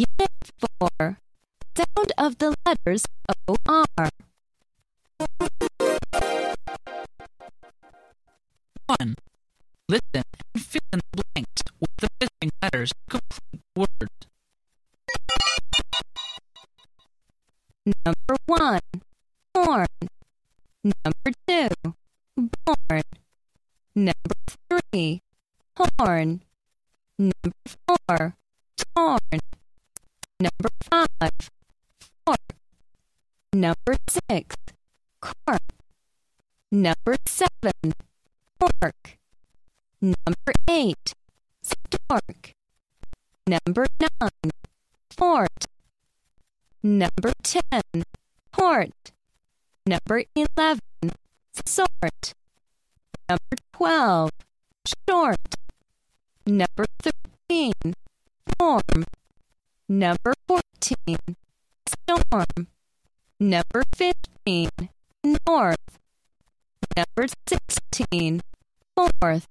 Unit 4. Sound of the letters O-R. 1. Listen and fill in the blanks with the missing letters to complete the words. Number 1. Born. Number 2. Born. Number 3. Horn. Number 4. Torn. Number 6. Cork. Number 7. Fork. Number 8. Stork. Number 9. Fort. Number 10. Port. Number 11. Sort. Number 12. Short. Number 13. Form. Number 14. Storm. Number 15. North. Number 16. Forth.